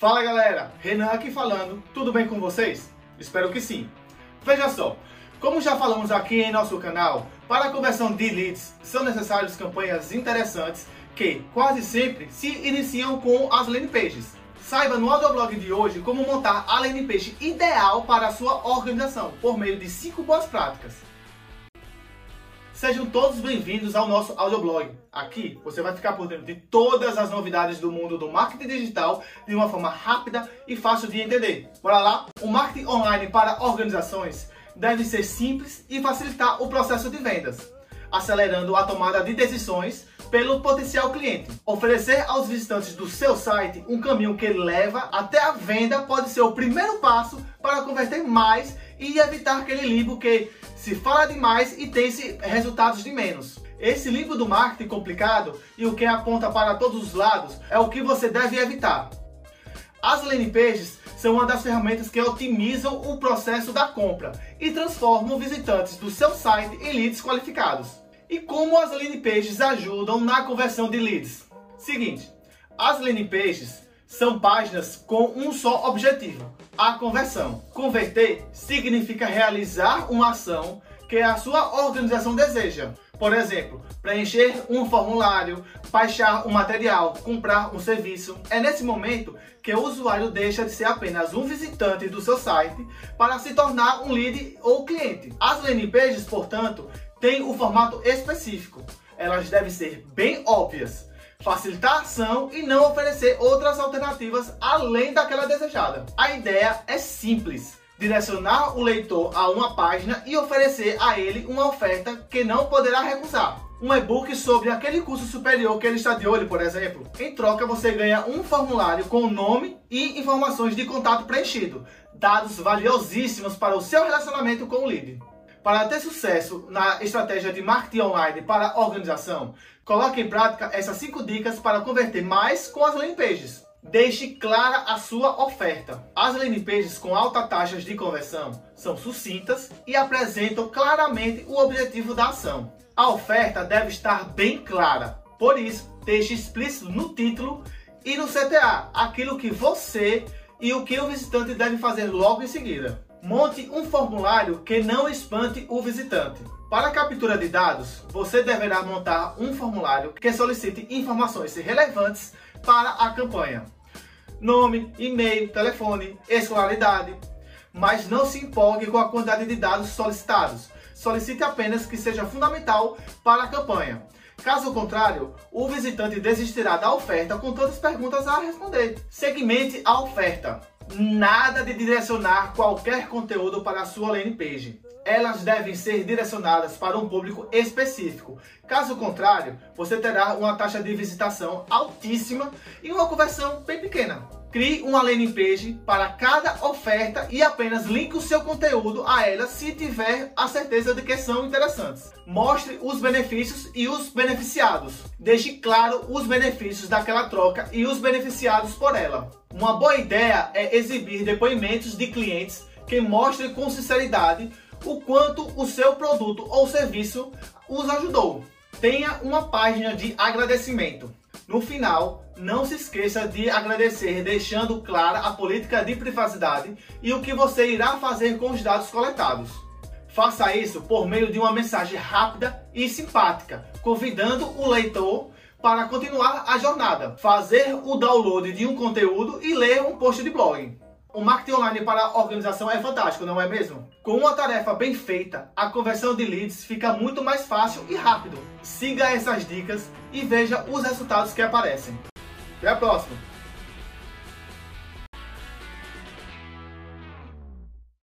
Fala galera, Renan aqui falando, tudo bem com vocês? Espero que sim. Veja só, como já falamos aqui em nosso canal, para a conversão de leads são necessárias campanhas interessantes que quase sempre se iniciam com as landing pages. Saiba no audioblog de hoje como montar a landing page ideal para a sua organização, por meio de 5 boas práticas. Sejam todos bem-vindos ao nosso audioblog. Aqui você vai ficar por dentro de todas as novidades do mundo do marketing digital de uma forma rápida e fácil de entender. Bora lá? O marketing online para organizações deve ser simples e facilitar o processo de vendas, acelerando a tomada de decisões pelo potencial cliente. Oferecer aos visitantes do seu site um caminho que leva até a venda pode ser o primeiro passo para converter mais e evitar aquele limbo que se fala demais e tem-se resultados de menos. Esse limbo do marketing complicado e o que aponta para todos os lados é o que você deve evitar. As landing pages são uma das ferramentas que otimizam o processo da compra e transformam visitantes do seu site em leads qualificados. E como as landing pages ajudam na conversão de leads? Seguinte, as landing pages são páginas com um só objetivo: a conversão. Converter significa realizar uma ação que a sua organização deseja. Por exemplo, preencher um formulário, baixar um material, comprar um serviço. É nesse momento que o usuário deixa de ser apenas um visitante do seu site para se tornar um lead ou cliente. As landing pages, portanto, têm o um formato específico. Elas devem ser bem óbvias facilitar a ação e não oferecer outras alternativas além daquela desejada. A ideia é simples. Direcionar o leitor a uma página e oferecer a ele uma oferta que não poderá recusar um e-book sobre aquele curso superior que ele está de olho, por exemplo. Em troca, você ganha um formulário com nome e informações de contato preenchido, dados valiosíssimos para o seu relacionamento com o lead. Para ter sucesso na estratégia de marketing online para organização, coloque em prática essas 5 dicas para converter mais com as landing pages. Deixe clara a sua oferta. As landing pages com altas taxas de conversão são sucintas e apresentam claramente o objetivo da ação. A oferta deve estar bem clara, por isso, deixe explícito no título e no CTA aquilo que você e o que o visitante deve fazer logo em seguida. Monte um formulário que não espante o visitante. Para a captura de dados, você deverá montar um formulário que solicite informações relevantes para a campanha. Nome, e-mail, telefone, escolaridade. Mas não se empolgue com a quantidade de dados solicitados. Solicite apenas que seja fundamental para a campanha. Caso contrário, o visitante desistirá da oferta com todas as perguntas a responder. Segmente a oferta nada de direcionar qualquer conteúdo para a sua landing page. Elas devem ser direcionadas para um público específico. Caso contrário, você terá uma taxa de visitação altíssima e uma conversão bem pequena. Crie uma landing page para cada oferta e apenas linke o seu conteúdo a ela se tiver a certeza de que são interessantes. Mostre os benefícios e os beneficiados. Deixe claro os benefícios daquela troca e os beneficiados por ela. Uma boa ideia é exibir depoimentos de clientes que mostrem com sinceridade o quanto o seu produto ou serviço os ajudou. Tenha uma página de agradecimento. No final, não se esqueça de agradecer, deixando clara a política de privacidade e o que você irá fazer com os dados coletados. Faça isso por meio de uma mensagem rápida e simpática, convidando o leitor para continuar a jornada, fazer o download de um conteúdo e ler um post de blog. O marketing online para a organização é fantástico, não é mesmo? Com uma tarefa bem feita, a conversão de leads fica muito mais fácil e rápido. Siga essas dicas e veja os resultados que aparecem. Até a próxima!